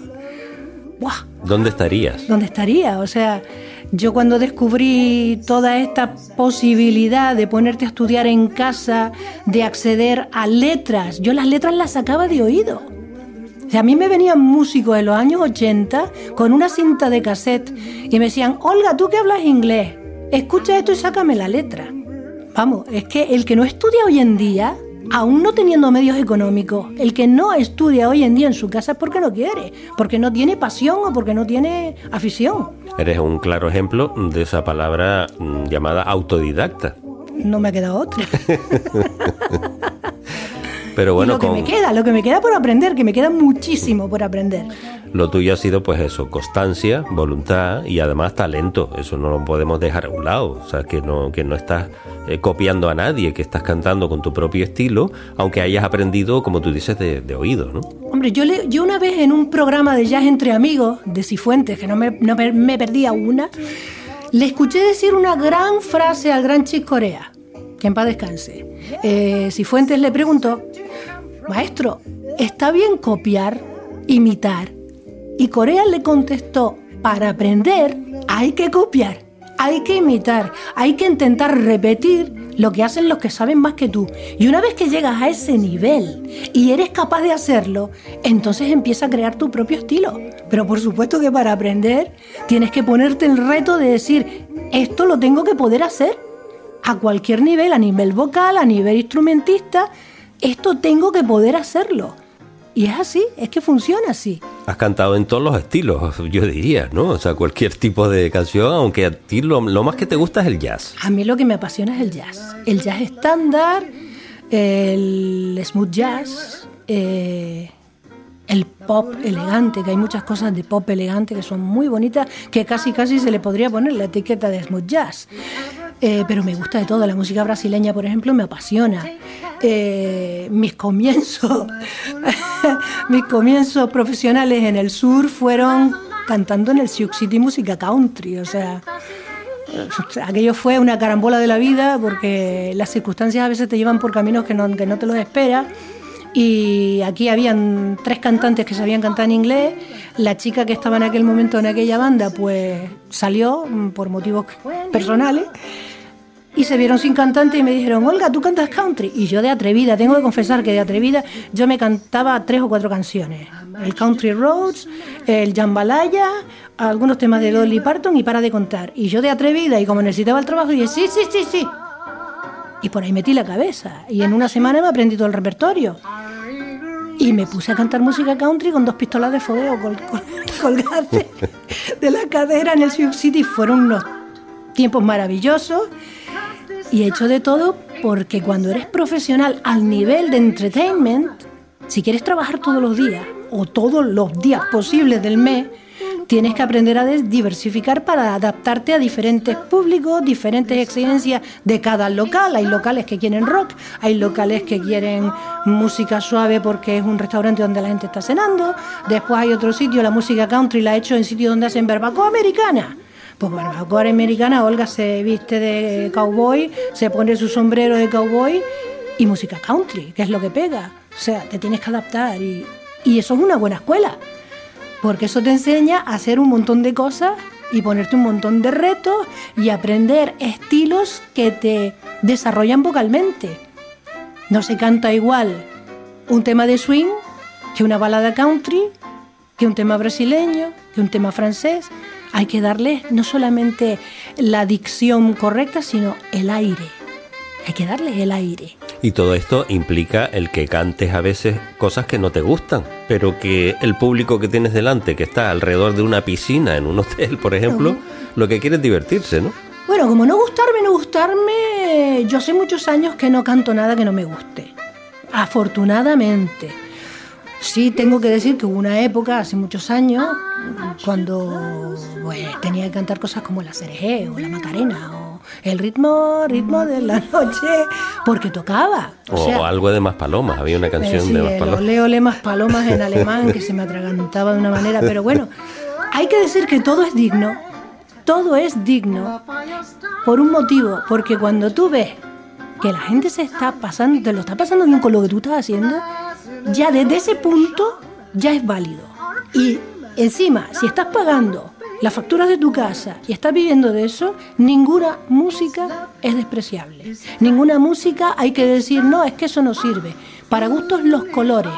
¡buah! ¿Dónde estarías? ¿Dónde estaría? O sea, yo cuando descubrí toda esta posibilidad de ponerte a estudiar en casa, de acceder a letras, yo las letras las sacaba de oído. A mí me venían músicos en los años 80 con una cinta de cassette y me decían, Olga, tú que hablas inglés, escucha esto y sácame la letra. Vamos, es que el que no estudia hoy en día, aún no teniendo medios económicos, el que no estudia hoy en día en su casa es porque no quiere, porque no tiene pasión o porque no tiene afición. Eres un claro ejemplo de esa palabra mm, llamada autodidacta. No me ha quedado otra. Pero bueno, y lo que me queda, lo que me queda por aprender, que me queda muchísimo por aprender. Lo tuyo ha sido pues eso, constancia, voluntad y además talento. Eso no lo podemos dejar a un lado. O sea, que no, que no estás eh, copiando a nadie, que estás cantando con tu propio estilo, aunque hayas aprendido, como tú dices, de, oído, ¿no? Hombre, yo, le, yo una vez en un programa de jazz entre amigos de Cifuentes, que no me, no me- me perdía una, le escuché decir una gran frase al gran Chick Corea, que en paz descanse. Eh, Cifuentes le preguntó, maestro, ¿está bien copiar, imitar? Y Corea le contestó, para aprender hay que copiar, hay que imitar, hay que intentar repetir lo que hacen los que saben más que tú. Y una vez que llegas a ese nivel y eres capaz de hacerlo, entonces empieza a crear tu propio estilo. Pero por supuesto que para aprender tienes que ponerte el reto de decir, esto lo tengo que poder hacer a cualquier nivel, a nivel vocal, a nivel instrumentista, esto tengo que poder hacerlo. Y es así, es que funciona así. Has cantado en todos los estilos, yo diría, ¿no? O sea, cualquier tipo de canción, aunque a ti lo, lo más que te gusta es el jazz. A mí lo que me apasiona es el jazz. El jazz estándar, el smooth jazz, eh, el pop elegante, que hay muchas cosas de pop elegante que son muy bonitas, que casi casi se le podría poner la etiqueta de smooth jazz. Eh, pero me gusta de todo. La música brasileña, por ejemplo, me apasiona. Eh, mis comienzos, mis comienzos profesionales en el sur fueron cantando en el Sioux City Música Country. O sea, aquello fue una carambola de la vida porque las circunstancias a veces te llevan por caminos que no, que no te los esperas. Y aquí habían tres cantantes que sabían cantar en inglés. La chica que estaba en aquel momento en aquella banda, pues salió mm, por motivos personales. Y se vieron sin cantante y me dijeron, Olga, tú cantas country. Y yo de atrevida, tengo que confesar que de atrevida, yo me cantaba tres o cuatro canciones. El Country Roads, el Jambalaya, algunos temas de Dolly Parton y para de contar. Y yo de atrevida, y como necesitaba el trabajo, dije, sí, sí, sí, sí. Y por ahí metí la cabeza. Y en una semana me aprendí todo el repertorio. Y me puse a cantar música country con dos pistolas de fogueo col- col- colgadas de, de la cadera en el Sioux City. Fueron unos tiempos maravillosos. Y he hecho de todo porque cuando eres profesional al nivel de entertainment, si quieres trabajar todos los días o todos los días posibles del mes, tienes que aprender a diversificar para adaptarte a diferentes públicos, diferentes exigencias de cada local. Hay locales que quieren rock, hay locales que quieren música suave porque es un restaurante donde la gente está cenando. Después hay otro sitio, la música country la he hecho en sitios donde hacen barbacoa americana. Pues barbacoa americana, Olga se viste de cowboy, se pone su sombrero de cowboy y música country, que es lo que pega. O sea, te tienes que adaptar y, y eso es una buena escuela, porque eso te enseña a hacer un montón de cosas y ponerte un montón de retos y aprender estilos que te desarrollan vocalmente. No se canta igual un tema de swing que una balada country, que un tema brasileño, que un tema francés. Hay que darle no solamente la dicción correcta, sino el aire. Hay que darle el aire. Y todo esto implica el que cantes a veces cosas que no te gustan, pero que el público que tienes delante, que está alrededor de una piscina en un hotel, por ejemplo, lo que quiere es divertirse, ¿no? Bueno, como no gustarme, no gustarme, yo hace muchos años que no canto nada que no me guste. Afortunadamente. Sí, tengo que decir que hubo una época, hace muchos años, cuando pues, tenía que cantar cosas como la cereje o la macarena o el ritmo, ritmo de la noche, porque tocaba. O, O sea, o algo de más palomas, había una canción eh, sí, de más palomas. ole ole más palomas en alemán que se me atragantaba de una manera, pero bueno, hay que decir que todo es digno, todo es digno por un motivo, porque cuando tú ves que la gente se está pasando, te lo está pasando bien con lo que tú estás haciendo, ya desde ese punto ya es válido. Y Encima, si estás pagando las facturas de tu casa y estás viviendo de eso, ninguna música es despreciable. Ninguna música hay que decir, no, es que eso no sirve. Para gustos los colores.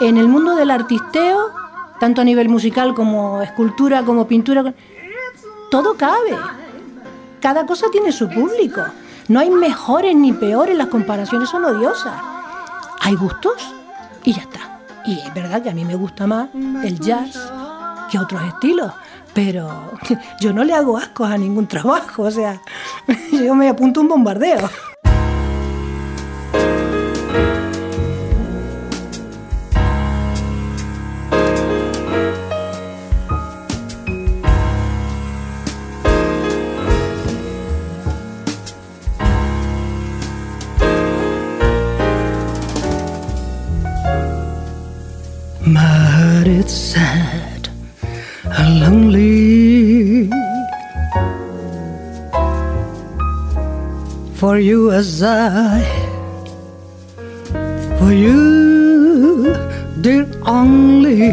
En el mundo del artisteo, tanto a nivel musical como escultura, como pintura, todo cabe. Cada cosa tiene su público. No hay mejores ni peores, las comparaciones son odiosas. Hay gustos y ya está. Y es verdad que a mí me gusta más el jazz que otros estilos, pero yo no le hago ascos a ningún trabajo, o sea, yo me apunto un bombardeo. For you as I for you dear only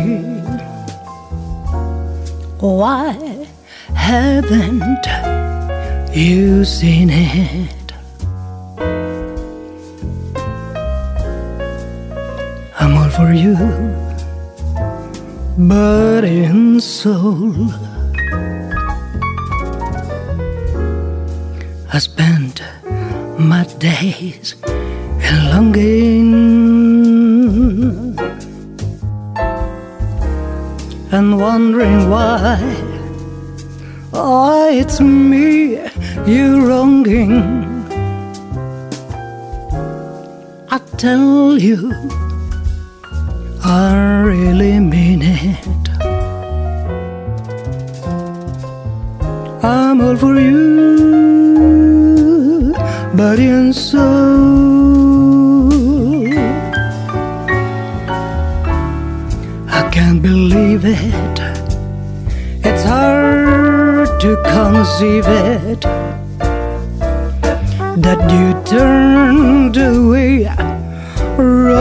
why haven't you seen it I'm all for you body and soul. I spent my days in longing and wondering why. Oh, it's me you're wronging. I tell you. I really mean it. I'm all for you, and. I can't believe it. It's hard to conceive it that you turned away romance.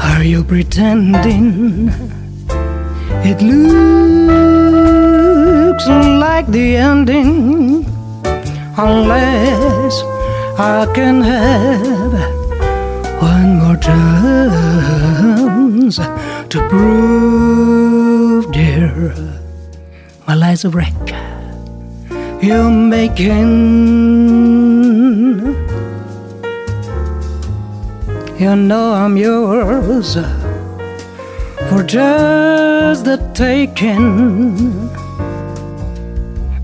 Are you pretending it looks the ending? Unless I can have one more chance to prove, dear, my life's a wreck you're making. You know I'm yours for just the taking.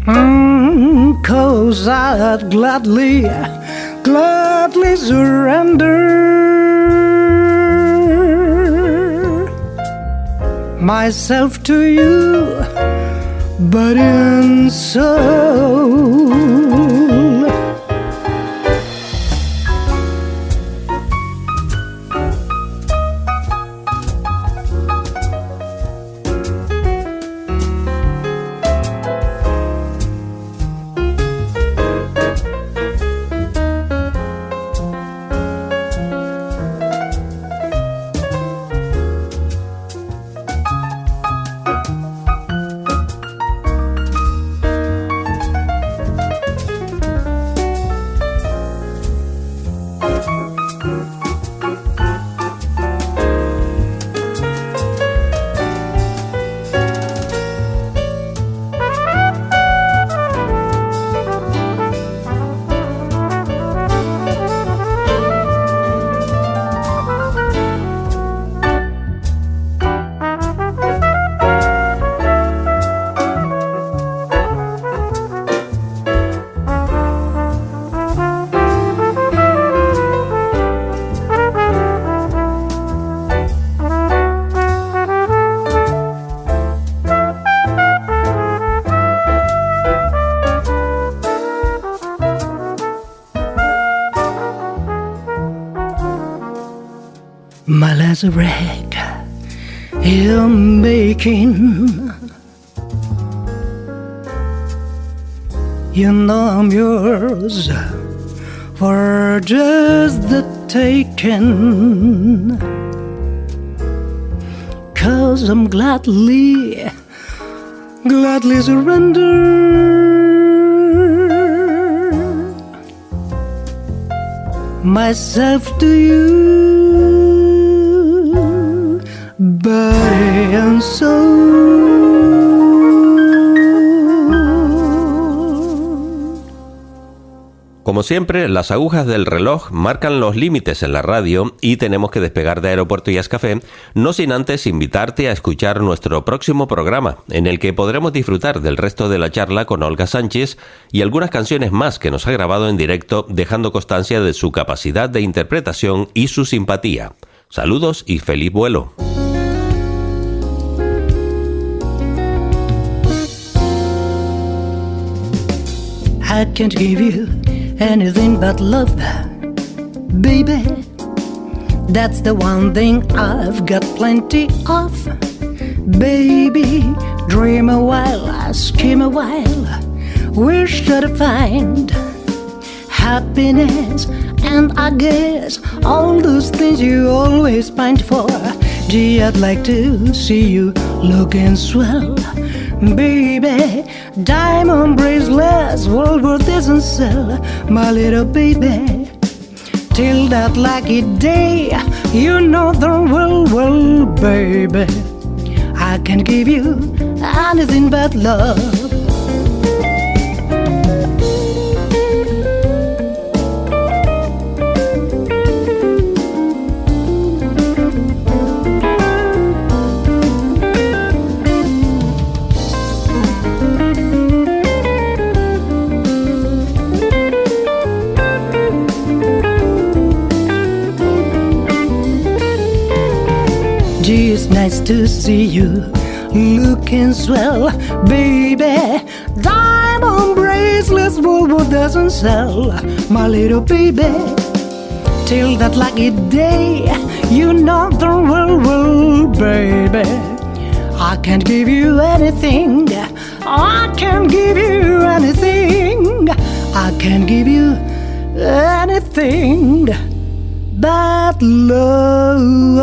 Mm, Cause I'd gladly, gladly surrender myself to you but in soul. My rag you're making. You know I'm yours for just the taken. Cause I'm gladly, gladly surrender myself to you, Como siempre, las agujas del reloj marcan los límites en la radio y tenemos que despegar de Aeropuerto y Café, no sin antes invitarte a escuchar nuestro próximo programa, en el que podremos disfrutar del resto de la charla con Olga Sánchez y algunas canciones más que nos ha grabado en directo, dejando constancia de su capacidad de interpretación y su simpatía. Saludos y feliz vuelo. I can't give you anything but love, baby. That's the one thing I've got plenty of. Baby, dream a while, scheme a while. Where should I find happiness? And I guess all those things you always pint for. Gee, I'd like to see you looking swell. Baby, diamond bracelets, Woolworth doesn't sell, my little baby. Till that lucky day, you know the world, well, baby. I can give you anything but love. Nice to see you looking swell, baby. Diamond bracelets, Woolworth doesn't sell, my little baby. Till that lucky day, you know the well, well, baby. I can't give you anything. I can't give you anything. I can't give you anything but love.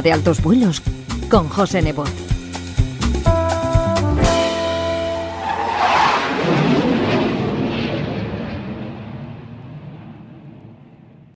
De altos vuelos con José Nebot.